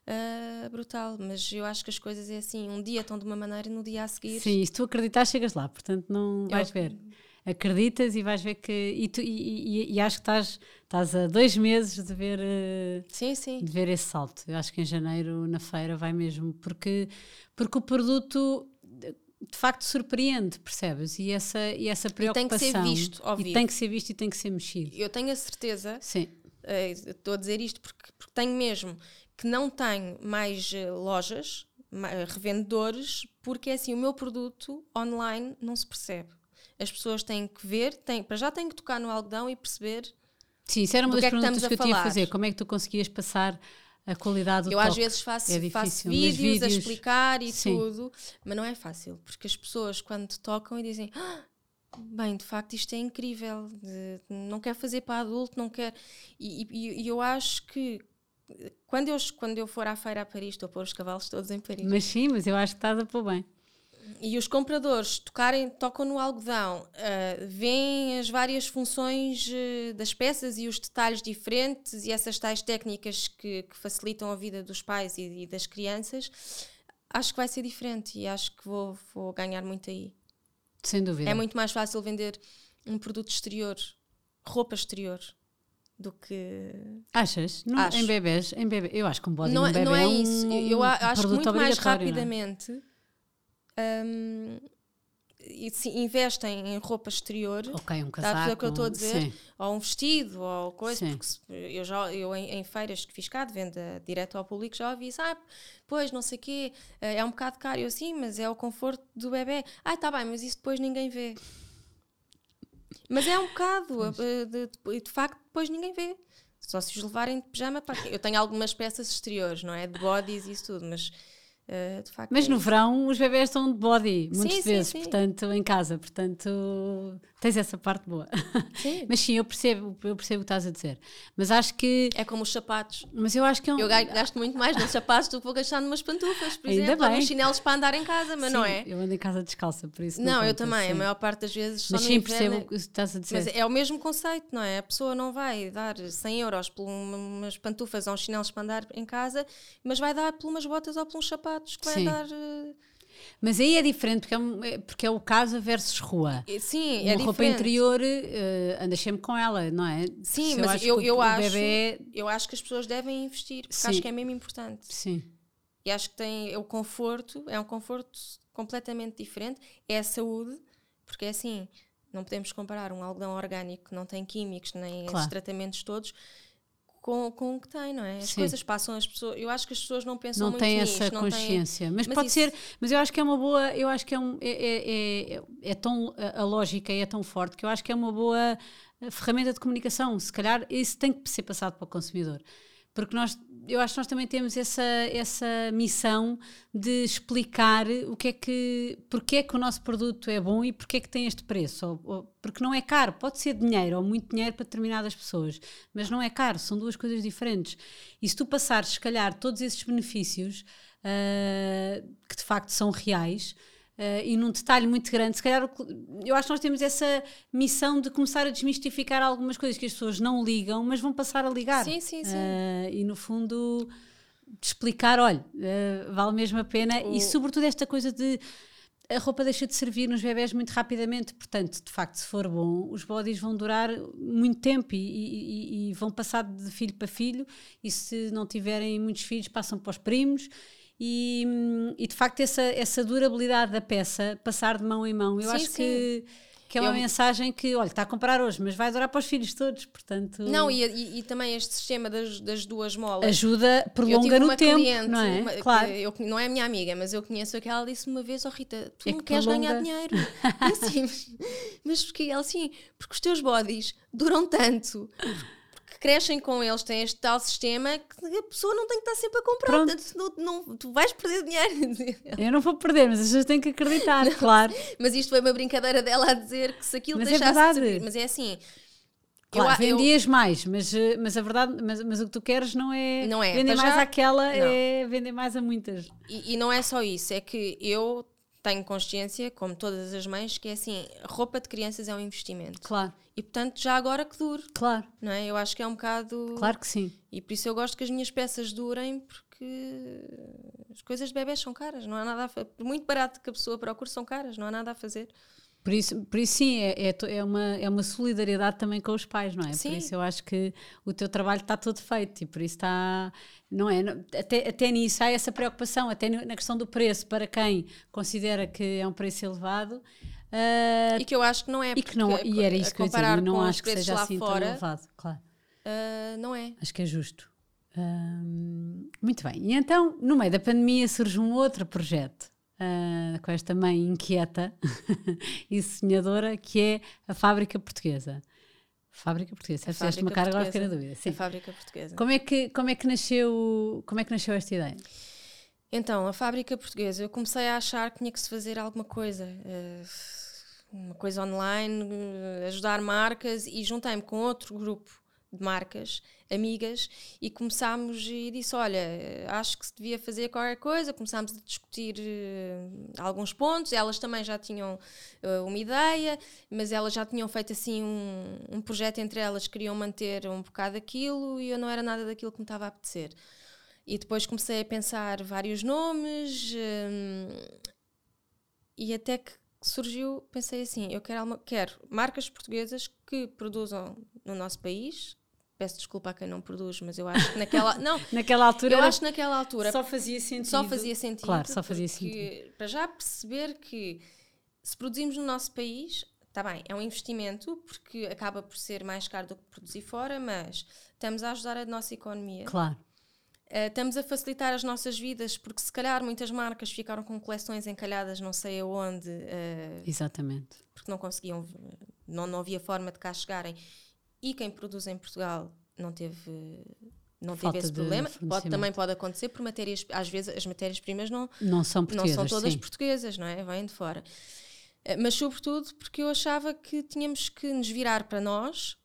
ah, brutal. Mas eu acho que as coisas é assim: um dia estão de uma maneira e no dia a seguir. sim, e se tu acreditar, chegas lá, portanto não vais ver. Acreditas e vais ver que. E, tu, e, e, e acho que estás, estás a dois meses de ver, eh, sim, sim. de ver esse salto. Eu acho que em janeiro, na feira, vai mesmo, porque, porque o produto de facto surpreende, percebes? E essa, e essa preocupação. E tem que ser visto ao e tem que ser visto e tem que ser mexido. Eu tenho a certeza, Sim. eh, estou a dizer isto porque, porque tenho mesmo, que não tenho mais eh, lojas, ma- eh, revendedores, porque é assim, o meu produto online não se percebe. As pessoas têm que ver, têm, para já têm que tocar no algodão e perceber. Sim, isso era uma das que é que perguntas estamos que a eu tinha a fazer. Como é que tu conseguias passar a qualidade do eu às toque? vezes faço, É faço mas vídeos, a vídeos- explicar e Sim. tudo, mas não é fácil, porque as pessoas quando tocam e dizem "Ah, bem, de facto isto é incrível, de- não quer fazer para adulto, não quer. E, e- e eu acho que quando eu, quando eu for à feira a Paris, estou a pôr os cavalos todos em Paris. Mas sim, mas eu acho que estás a pôr bem. E os compradores tocarem, tocam no algodão, ah, veem as várias funções ah, das peças e os detalhes diferentes e essas tais técnicas que, que facilitam a vida dos pais e, e das crianças, acho que vai ser diferente e acho que vou, vou ganhar muito aí. Sem dúvida. É muito mais fácil vender um produto exterior, roupa exterior, do que. Achas? Não, Acho. Em bebés, em bebê, eu acho que um body não, é- bebê não é, um, isso. Eu, eu um acho que muito mais é? rapidamente hum, e se investem em roupa exterior. Ok, um a casaco. que eu estou a dizer? Sim. Ou um vestido, ou coisa. Sim. Porque se- eu, já, eu em, em feiras que fiz cá, de venda direto ao público, já ouvi isso. Ah, pois, não sei o quê, eh, é um bocado caro. Eu, sim, mas é o conforto do bebê. Ah, está bem, mas isso depois ninguém vê. Mas é um bocado, eh, de, de, de facto, depois ninguém vê. Só se os levarem de pijama. Pá, eu tenho algumas peças exteriores, não é? De bodies e isso tudo, mas de facto. Mas é no isso. verão os bebés estão de body, muitas Sim, sim, vezes, sim. portanto, em casa, portanto, tens essa parte boa. Sim. [LAUGHS] Mas sim, eu percebo, eu percebo o que estás a dizer. Mas acho que, É como os sapatos. mas eu acho que é um, Eu ga- gasto muito mais nos sapatos do que vou gastar numas pantufas, por Ainda exemplo, ou bem. nos chinelos para andar em casa, mas não Sim, é? Eu ando em casa descalça, por isso. Não, eu conta, também, a sim. maior parte das vezes só Mas sim, inverno percebo o que estás a dizer. Mas é o mesmo conceito, não é? A pessoa não vai dar 100 euros por uma- umas pantufas ou uns chinelos para andar em casa, mas vai dar por umas botas ou por uns sapatos que vai Sim. dar. eh, Mas aí é diferente, porque é, um- é- porque é o casa versus rua. Sim, Uma é roupa diferente. interior, eh, andas sempre com ela, não é? Sim, Se mas acho eu, que o- eu o acho, bebé- eu acho que as pessoas devem investir, porque Sim. acho que é mesmo importante. Sim, E acho que tem o conforto, é um conforto completamente diferente, é a saúde, porque é assim, não podemos comparar um algodão orgânico que não tem químicos nem Claro. esses tratamentos todos com, com o que tem, não é? As Sim. coisas passam, as pessoas, eu acho que as pessoas não pensam não muito tem nisto, essa não têm- consciência. Mas, Mas pode isso- ser, mas eu acho que é uma boa, eu acho que é, um, é, é, é, é tão, a a lógica é tão forte que eu acho que é uma boa eh, ferramenta de comunicação. Se calhar isso tem que ser passado para o consumidor. Porque nós, eu acho que nós também temos essa, essa missão de explicar o que é que, porque é que o nosso produto é bom e porque é que tem este preço. Ou- ou- porque não é caro, pode ser dinheiro ou muito dinheiro para determinadas pessoas, mas não é caro, são duas coisas diferentes. E se tu passares, se calhar, todos esses benefícios ah, que de facto são reais. Ah, e num detalhe muito grande, se calhar eu acho que nós temos essa missão de começar a desmistificar algumas coisas que as pessoas não ligam, mas vão passar a ligar. Sim, sim, sim. Ah, e no fundo de explicar, olha, eh, vale mesmo a pena. O- e sobretudo esta coisa de a roupa deixa de servir nos bebés muito rapidamente, portanto, de facto, se for bom, os bodies vão durar muito tempo e- e- e vão passar de filho para filho. E se não tiverem muitos filhos passam para os primos e, hum, e, de facto essa, essa durabilidade da peça, passar de mão em mão, eu Sim, acho sim. que, que é uma Eu- mensagem que, olha, está a comprar hoje, mas vai durar para os filhos todos, portanto Não, e, e- e também este sistema das, das duas molas. ajuda, prolonga no tempo, cliente, não é? uma- claro. eu- não é a minha amiga, mas eu conheço aquela, ela disse uma vez, oh Rita, tu É não que queres ganhar prolonga. dinheiro. [LAUGHS] Eu assim, mas, mas porquê? Ela assim, porque os teus bodies duram tanto, porque crescem com eles, têm este tal sistema que a pessoa não tem que estar sempre a comprar, Pronto. portanto, não, não- tu vais perder dinheiro. [LAUGHS] Eu não vou perder, mas as pessoas têm que acreditar, [LAUGHS] claro. mas isto foi uma brincadeira dela a dizer que se aquilo Mas é deixasse de verdade. servir, mas é assim... Claro, eu- eu- vendias mais, mas, eh, mas a verdade, mas, mas o que tu queres não é, Não é, vender mais já, àquela, não. é vender mais a muitas. E, e não é só isso, é que eu tenho consciência, como todas as mães, que é assim, roupa de crianças é um investimento. Claro, E portanto, já agora que dure, claro, não é? Eu acho que é um bocado. claro que sim. E por isso eu gosto que as minhas peças durem, porque as coisas de bebés são caras, não há nada a Por muito barato que a pessoa procure, são caras, não há nada a fazer. Por isso, por isso sim, é, é, é, uma, é uma solidariedade também com os pais, não é? Sim. Por isso eu acho que o teu trabalho está todo feito e por isso está. Não é? Até, até nisso há essa preocupação, até na questão do preço, para quem considera que é um preço elevado. Uh, e que eu acho que não é. E, que não, e era isso que eu ia não acho que seja assim fora, tão elevado, claro. Uh, não é. Acho que é justo. Uh, muito bem. E então, no meio da pandemia, surge um outro projeto. Uh, com esta mãe inquieta [LAUGHS] e sonhadora, que é a Fábrica Portuguesa. Fábrica Portuguesa, a fizeste uma cara agora fiquei na dúvida. Sim. A Fábrica Portuguesa. Como é, que, como, é que nasceu, como é que nasceu esta ideia? Então, a Fábrica Portuguesa, eu comecei a achar que tinha que se fazer alguma coisa. Uh, uma coisa online, eh, ajudar marcas e juntei-me com outro grupo de marcas, amigas, e começámos e disse: Olha, acho que se devia fazer qualquer coisa. Começámos a discutir uh, alguns pontos. Elas também já tinham uh, uma ideia, mas elas já tinham feito assim um, um projeto entre elas, queriam manter um bocado aquilo e eu não era nada daquilo que me estava a apetecer. E depois comecei a pensar vários nomes, um, e até que surgiu, pensei assim, eu quero, quero marcas portuguesas que produzam no nosso país. Peço desculpa a quem não produz, mas eu acho que naquela [LAUGHS] não naquela altura eu acho que naquela altura só fazia sentido só fazia sentido claro só fazia sentido para já perceber que se produzimos no nosso país está bem é um investimento porque acaba por ser mais caro do que produzir fora mas estamos a ajudar a nossa economia claro Uh, estamos a facilitar as nossas vidas, porque se calhar muitas marcas ficaram com coleções encalhadas não sei aonde. Uh, Exatamente. Porque não conseguiam, não, não havia forma de cá chegarem. E quem produz em Portugal não teve. Não teve esse problema. Pode, também pode acontecer por matérias. Às vezes as matérias-primas não, não são. Não são todas sim. portuguesas, não é? Vêm de fora. Uh, mas, sobretudo, porque eu achava que tínhamos que nos virar para nós.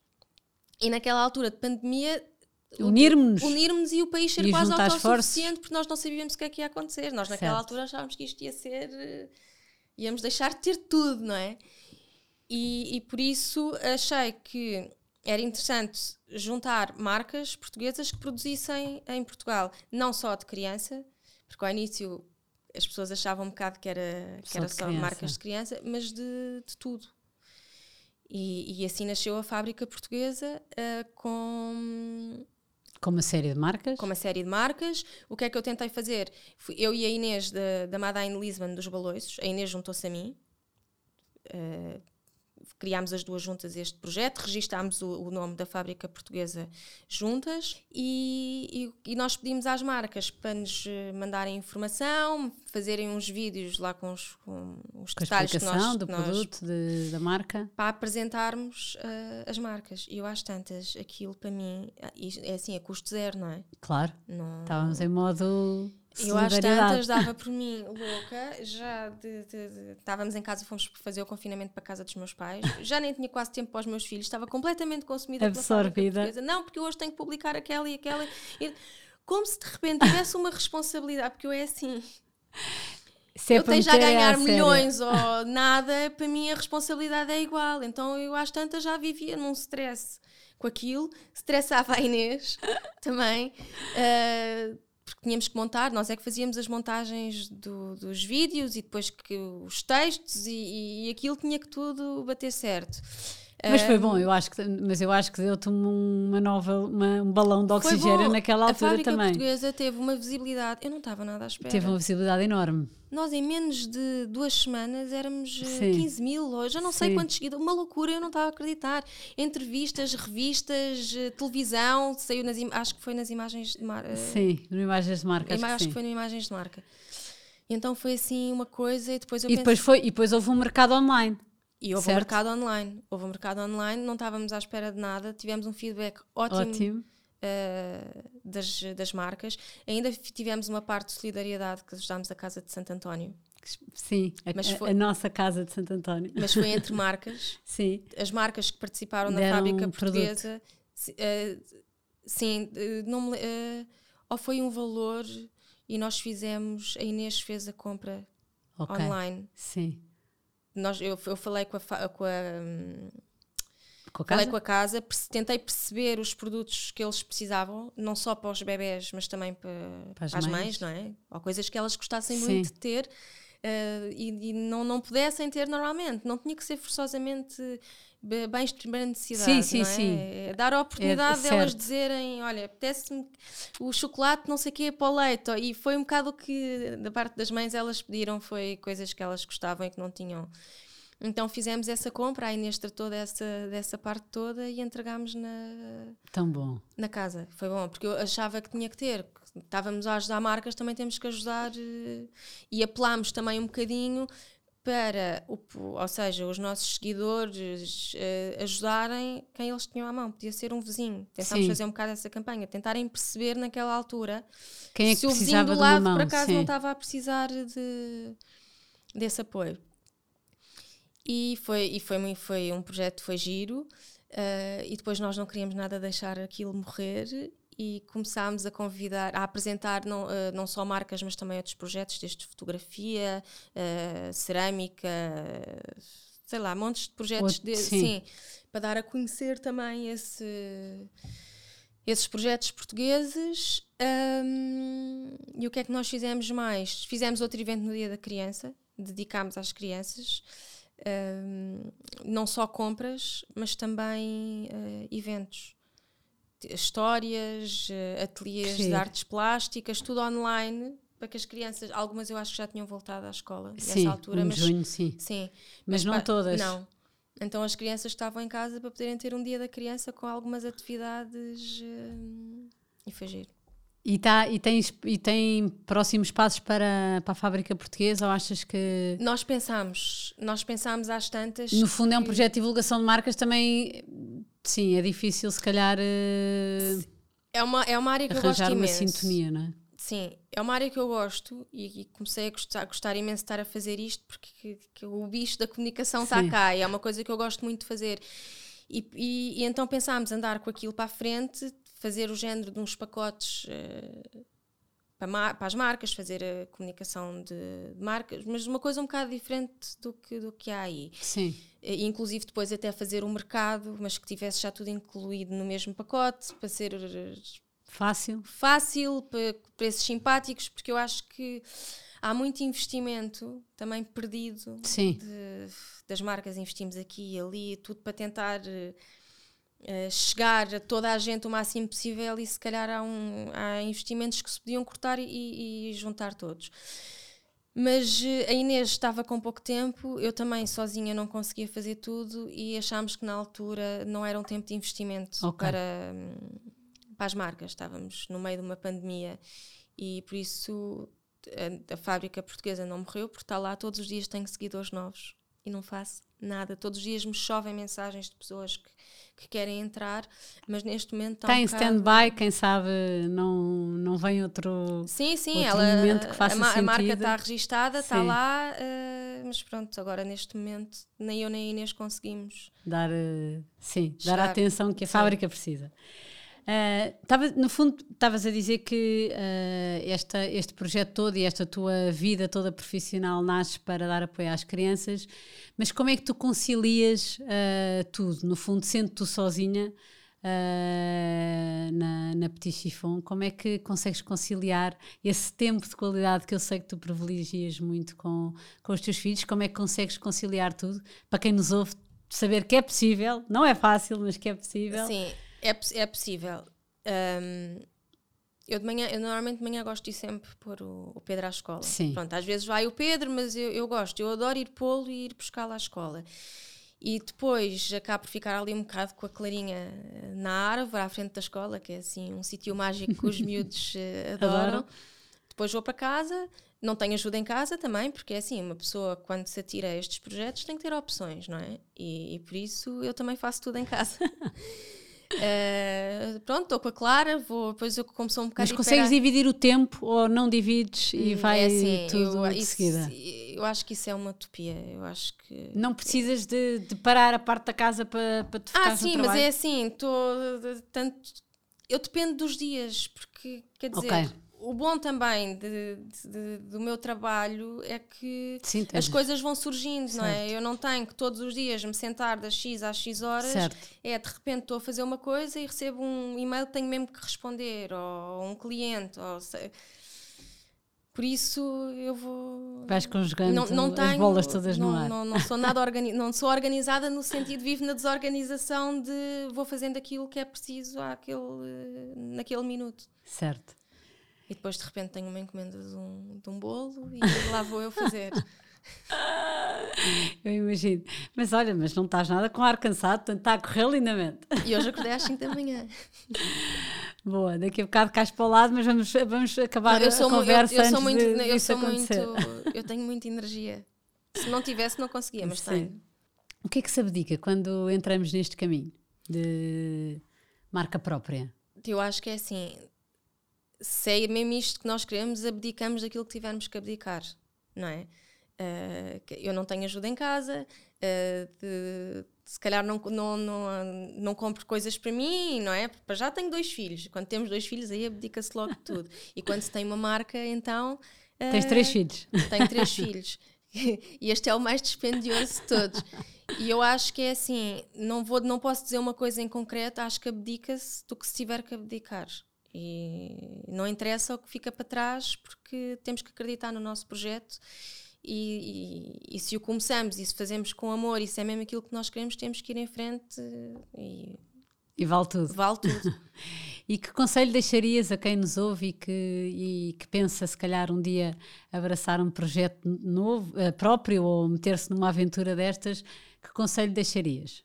E naquela altura de pandemia Unirmos-nos. Unirmos e o país ser quase autossuficiente, porque nós não sabíamos o que é que ia acontecer. Nós, naquela certo. altura, achávamos que isto ia ser. Uh, íamos deixar de ter tudo, não é? E, e por isso achei que era interessante juntar marcas portuguesas que produzissem em Portugal, não só de criança, porque ao início as pessoas achavam um bocado que era só, era só marcas de criança, mas de, de tudo. E, e, assim nasceu a fábrica portuguesa uh, com com uma série de marcas? Com uma série de marcas. O que é que eu tentei fazer? Eu e a Inês da, da Madain Lisbon dos Baloiços. A Inês juntou-se a mim. Uh, criámos as duas juntas este projeto, registámos o, o nome da fábrica portuguesa juntas e, e, e, nós pedimos às marcas para nos eh, mandarem informação, fazerem uns vídeos lá com os, com os com detalhes que nós, do nós, produto, de, da marca. Para apresentarmos uh, as marcas. E eu às tantas, aquilo para mim é assim, é custo zero, não é? Claro. Não, Estávamos em modo eu às tantas dava por mim louca, já de, de, de, estávamos em casa, fomos fazer o confinamento para a casa dos meus pais, já nem tinha quase tempo para os meus filhos, estava completamente consumida absorvida. Não, porque hoje tenho que publicar aquela e aquela. E, como se de repente tivesse uma responsabilidade, porque eu é assim. Se é eu tenho já a ganhar milhões ou nada, para mim a responsabilidade é igual. Então eu às tantas já vivia num stress com aquilo, estressava a Inês também. Uh, porque tínhamos que montar, nós é que fazíamos as montagens do, dos vídeos e depois que os textos e, e aquilo tinha que tudo bater certo. Mas foi bom, eu acho que, mas eu acho que deu-te uma nova, uma, um balão de oxigênio naquela altura também. A fábrica portuguesa teve uma visibilidade, eu não estava nada à espera. Teve uma visibilidade enorme. Nós em menos de duas semanas éramos eh, Sim. 15 mil, hoje eu não sei quantos seguidores, uma loucura, eu não estava a acreditar. Entrevistas, revistas, eh, televisão, saiu nas, acho que foi nas imagens de marca. Eh, sim, nas imagens de marca. Acho, acho que, que foi nas imagens de marca. Então foi assim uma coisa e depois eu e pensei, depois foi E depois houve um mercado online. E houve certo? um mercado online. Houve um mercado online, não estávamos à espera de nada, tivemos um feedback ótimo, ótimo. Uh, das, das marcas. Ainda tivemos uma parte de solidariedade que ajudámos a Casa de Santo António. Sim, a, foi, a, nossa casa de Santo António. Mas foi entre [LAUGHS] marcas. sim. As marcas que participaram Deram na fábrica um portuguesa. Uh, sim, não me, uh, ou foi um valor e nós fizemos, a Inês fez a compra okay. online. Sim nós, eu, eu falei com a, com a, hum, com a falei com a casa, tentei perceber os produtos que eles precisavam, não só para os bebés, mas também para, para as, para as mães. mães. não é? Ou coisas que elas gostassem Sim. muito de ter. uh, e, e, não, não pudessem ter normalmente. Não tinha que ser forçosamente bens de primeira necessidade. Sim, sim, é? sim. É dar a oportunidade é, delas dizerem: olha, apetece-me o chocolate, não sei o quê, para o leite. E foi um bocado o que, da parte das mães, elas pediram: foi coisas que elas gostavam e que não tinham. Então fizemos essa compra, a Inês tratou dessa, dessa parte toda e entregámos na, Tão bom. na casa. Foi bom, porque eu achava que tinha que ter. Estávamos a ajudar marcas, também temos que ajudar eh, e apelámos também um bocadinho para, o, ou seja, os nossos seguidores uh, ajudarem quem eles tinham à mão. Podia ser um vizinho. Tentámos sim. fazer um bocado essa campanha, tentarem perceber naquela altura quem é se o vizinho do lado, mão, por acaso, sim. não estava a precisar de, desse apoio. E foi, e foi, foi um projeto, foi giro. Uh, e depois nós não queríamos nada deixar aquilo morrer e começámos a convidar, a apresentar não, uh, não só marcas, mas também outros projetos, desde fotografia, uh, cerâmica, uh, sei lá, montes de projetos Outro, de, sim. sim. para dar a conhecer também esse, esses projetos portugueses. Um, e o que é que nós fizemos mais? Fizemos outro evento no Dia da Criança, dedicámos às crianças. Um, não só compras, mas também eventos histórias, eh, ateliês Sim. de artes plásticas, tudo online, para que as crianças, algumas eu acho que já tinham voltado à escola sim, nessa altura, um mas junho, sim. sim. Mas, mas não todas. Não. Então as crianças estavam em casa para poderem ter um dia da criança com algumas atividades uh, e giro. E, tá, e, tens, e tem próximos passos para, para a fábrica portuguesa ou achas que. Nós pensámos, nós pensámos às tantas. No fundo, que... é um projeto de divulgação de marcas também. Sim, é difícil, se calhar. Uh... É, uma, é uma área que eu gosto imenso. uma sintonia, não é? Sim, é uma área que eu gosto e, e comecei a gostar, a gostar, imenso de estar a fazer isto porque que, que o bicho da comunicação está cá e é uma coisa que eu gosto muito de fazer. E, e, e, então pensámos andar com aquilo para a frente, fazer o género de uns pacotes uh, para, para, as marcas, fazer a comunicação de, marcas, mas uma coisa um bocado diferente do que, do que há aí. Sim. Uh, inclusive depois até fazer o mercado, mas que tivesse já tudo incluído no mesmo pacote, para ser fácil, fácil para preços simpáticos, porque eu acho que há muito investimento também perdido de, das marcas, investimos aqui e ali, tudo para tentar uh, uh, chegar a toda a gente o máximo possível e se calhar há, um, há investimentos que se podiam cortar e, e juntar todos. Mas uh, a Inês estava com pouco tempo, eu também sozinha não conseguia fazer tudo e achámos que na altura não era um tempo de investimento okay. para, um, para as marcas. Estávamos no meio de uma pandemia e por isso a, a, fábrica portuguesa não morreu, porque está lá todos os dias tenho seguidores novos e não faço nada. Todos os dias me chovem mensagens de pessoas que que querem entrar, mas neste momento está Tem um stand-by, quem sabe não, não vem outro, sim, sim, outro ela, momento que faça a, sentido. A marca está registada, está lá, uh, mas pronto, agora neste momento nem eu nem a Inês conseguimos dar, uh, sim, dar a atenção que a sim. fábrica precisa. Uh, tava, no fundo, estavas a dizer que uh, esta, este projeto todo e esta tua vida toda profissional nasce para dar apoio às crianças, mas como é que tu concilias uh, tudo? No fundo, sendo tu sozinha na, na Petit Chiffon, como é que consegues conciliar esse tempo de qualidade que eu sei que tu privilegias muito com, com os teus filhos? Como é que consegues conciliar tudo? Para quem nos ouve, saber que é possível, não é fácil, mas que é possível. Sim é, é possível. Um, eu de manhã, eu normalmente de manhã gosto de sempre pôr o, o Pedro à escola. Sim. Pronto, às vezes vai o Pedro, mas eu, eu gosto, eu adoro ir pô-lo e ir buscá-lo à escola. E depois acabo por ficar ali um bocado com a Clarinha na árvore, à frente da escola, que é assim um sítio mágico que os [LAUGHS] miúdos uh, adoram. Depois vou para casa, não tenho ajuda em casa também, porque é assim, uma pessoa quando se atira a estes projetos tem que ter opções, não é? E, e por isso eu também faço tudo em casa. [LAUGHS] Uh, pronto, estou com a Clara, vou, depois eu como sou um bocado. Mas consegues dividir o tempo ou não divides e hum, vai é assim, tudo eu, de isso, seguida? Eu acho que isso é uma utopia. Eu acho que. Não precisas de, de parar a parte da casa para, para te focar Ah, sim, mas é assim, estou. Tanto. Eu dependo dos dias, porque quer dizer. Okay o bom também de, de, do meu trabalho é que Sim, as coisas vão surgindo, certo. não é? Eu não tenho que todos os dias me sentar das X às X horas. Certo. É de repente estou a fazer uma coisa e recebo um e-mail que tenho mesmo que responder, ou um cliente, ou Por isso eu vou. Vais conjugando não, não tenho, as bolas todas não, no ar. Não, não, sou nada organi [LAUGHS] não sou organizada no sentido, vivo na desorganização de vou fazendo aquilo que é preciso àquele, naquele minuto. Certo. E depois de repente tenho uma encomenda de um, de um bolo e [LAUGHS] lá vou eu fazer. Eu imagino. Mas olha, mas não estás nada com ar cansado, portanto está a correr lindamente. E hoje acordei às 5 da manhã. Boa, daqui a bocado cais para o lado, mas vamos, vamos acabar eu sou, a conversa eu, eu sou muito, eu sou muito, eu tenho muita energia. Se não tivesse, não conseguia, mas Sim. tenho. O que é que se abdica quando entramos neste caminho de marca própria? Eu acho que é assim, se é mesmo isto que nós queremos, abdicamos daquilo que tivermos que abdicar, não é? Uh, eu não tenho ajuda em casa, uh, de, se calhar não, não, não, não compro coisas para mim, não é? Porque já tenho dois filhos. Quando temos dois filhos, aí abdica-se logo de tudo. E quando se tem uma marca, então. Uh, Tens três filhos. Tenho três filhos. e este é o mais dispendioso de todos. E eu acho que é assim: não, vou, não posso dizer uma coisa em concreto, acho que abdica-se do que se tiver que abdicar. E não interessa o que fica para trás, porque temos que acreditar no nosso projeto e, e, e, se o começamos e se fazemos com amor e se é mesmo aquilo que nós queremos, temos que ir em frente e, e vale tudo. Vale tudo. [LAUGHS] e que conselho deixarias a quem nos ouve e que, e que pensa, se calhar, um dia abraçar um projeto novo, uh, próprio ou meter-se numa aventura destas? Que conselho deixarias?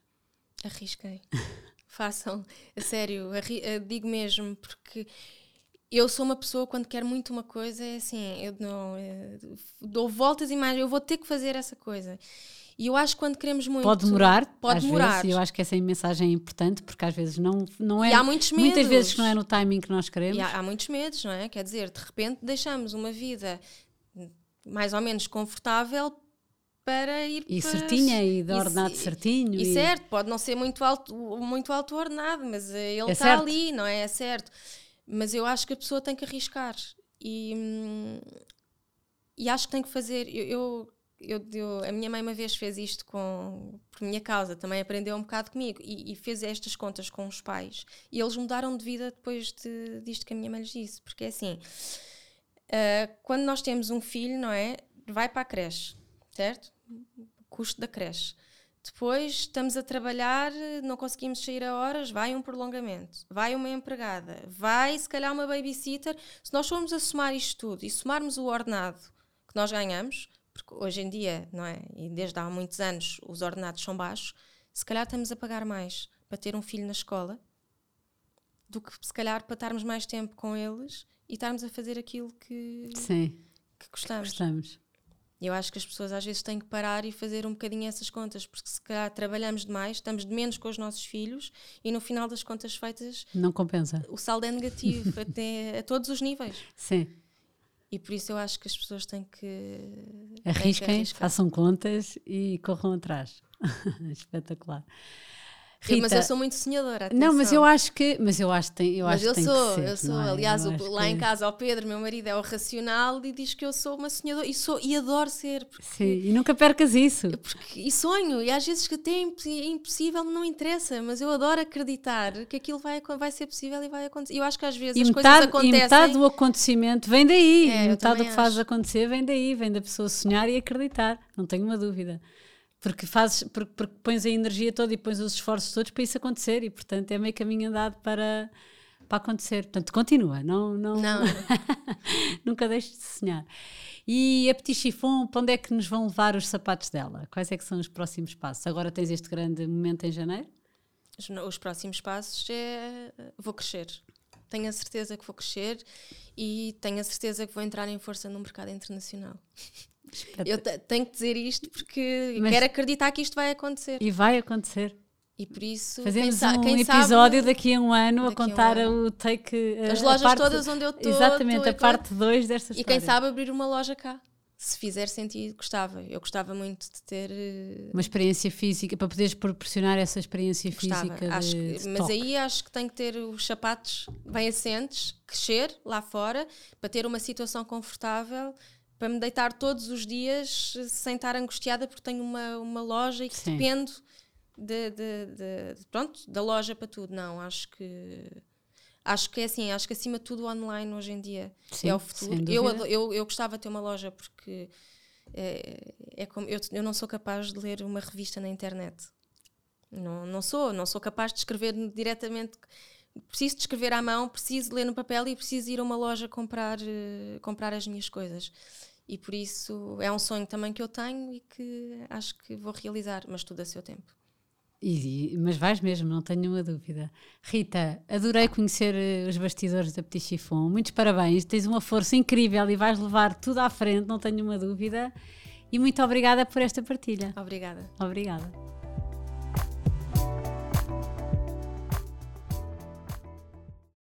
Arrisquem. [LAUGHS] Façam. A sério, digo mesmo, porque eu sou uma pessoa quando quero muito uma coisa, é assim, eu não eh, dou voltas e mais, eu vou ter que fazer essa coisa. E eu acho que quando queremos muito. Pode demorar, pode demorar. Vezes, e eu acho que essa mensagem é importante porque às vezes não, não é. E há muitos medos. Muitas vezes não é no timing que nós queremos. E há, há muitos medos, não é? Quer dizer, de repente deixamos uma vida mais ou menos confortável para ir e para... certinha e de ordenado e, certinho e, e, certo pode não ser muito alto muito alto ordenado mas ele está é ali não é? é certo mas eu acho que a pessoa tem que arriscar. E, hum, e acho que tem que fazer. Eu, eu, eu, a minha mãe uma vez fez isto com, por minha causa, também aprendeu um bocado comigo e, e, fez estas contas com os pais. E eles mudaram de vida depois de, disto que a minha mãe lhes disse. Porque é assim: uh, quando nós temos um filho, não é? Vai para a creche, certo? Custo da creche. Depois estamos a trabalhar, não conseguimos sair a horas, vai um prolongamento, vai uma empregada, vai se calhar uma babysitter. Se nós formos a somar isto tudo e somarmos o ordenado que nós ganhamos, porque hoje em dia, não é? E desde há muitos anos os ordenados são baixos, se calhar estamos a pagar mais para ter um filho na escola do que se calhar para estarmos mais tempo com eles e estarmos a fazer aquilo que, Sim, que gostamos. Que gostamos. Eu acho que as pessoas às vezes têm que parar e fazer um bocadinho essas contas, porque se calhar trabalhamos demais, estamos de menos com os nossos filhos e no final das contas feitas. Não compensa. O saldo é negativo [LAUGHS] até a todos os níveis. Sim. E por isso eu acho que as pessoas têm que. Arrisquem, têm que façam contas e corram atrás. [LAUGHS] Espetacular. Rita, mas eu sou muito sonhadora. Atenção. Não, mas eu acho que, mas eu acho que tem, eu mas acho eu tem sou, que ser, eu sou, é? aliás, eu o, lá que... em casa, o Pedro, meu marido, é o racional e diz que eu sou uma sonhadora e sou e adoro ser. Porque, Sim, e nunca percas isso. Porque, e sonho, e às vezes que até é impossível, não interessa, mas eu adoro acreditar que aquilo vai, vai ser possível e vai acontecer. E eu acho que às vezes e as metade, coisas acontecem. E metade do acontecimento vem daí, é, metade do que faz acontecer vem daí, vem da pessoa sonhar e acreditar, não tenho uma dúvida porque fazes porque, porque pões a energia toda e pões os esforços todos para isso acontecer e portanto é meio caminho andado para para acontecer. Portanto continua não não, não. [LAUGHS] nunca deixes de sonhar. E a Petit Chiffon para onde é que nos vão levar os sapatos dela? Quais é que são os próximos passos? Agora tens este grande momento em janeiro? Os, os próximos passos é vou crescer. Tenho a certeza que vou crescer e tenho a certeza que vou entrar em força no mercado internacional [LAUGHS] eu tenho que dizer isto porque Mas quero acreditar que isto vai acontecer. E vai acontecer. E por isso. Fazemos quem um quem episódio sabe, daqui a um ano a contar um ano. o take. As lojas parte, todas onde eu estou. Exatamente, a parte 2 desta história. E quem sabe abrir uma loja cá. Se fizer sentido, gostava. Eu gostava muito de ter. Eh, uma experiência física, para poderes proporcionar essa experiência gostava. física. Acho de, que, de mas toque. aí acho que tem que ter os sapatos bem assentes, crescer lá fora, para ter uma situação confortável para me deitar todos os dias sem estar angustiada porque tenho uma, uma loja e que Sim. dependo de, de, de, pronto, da loja para tudo. Não, acho que acho que é assim, acho que acima de tudo online hoje em dia Sim, é o futuro. Eu, eu, eu gostava de ter uma loja porque é, é como eu, eu não sou capaz de ler uma revista na internet. Não, não sou, não sou capaz de escrever diretamente. Preciso de escrever à mão, preciso ler no papel e preciso ir a uma loja comprar, eh, comprar as minhas coisas. E por isso é um sonho também que eu tenho e que acho que vou realizar, mas tudo a seu tempo. E- mas vais mesmo, não tenho nenhuma dúvida. Rita, adorei conhecer eh, os bastidores da Petit Chiffon. Muitos parabéns, tens uma força incrível e vais levar tudo à frente, não tenho nenhuma dúvida. E muito obrigada por esta partilha. Obrigada. Obrigada.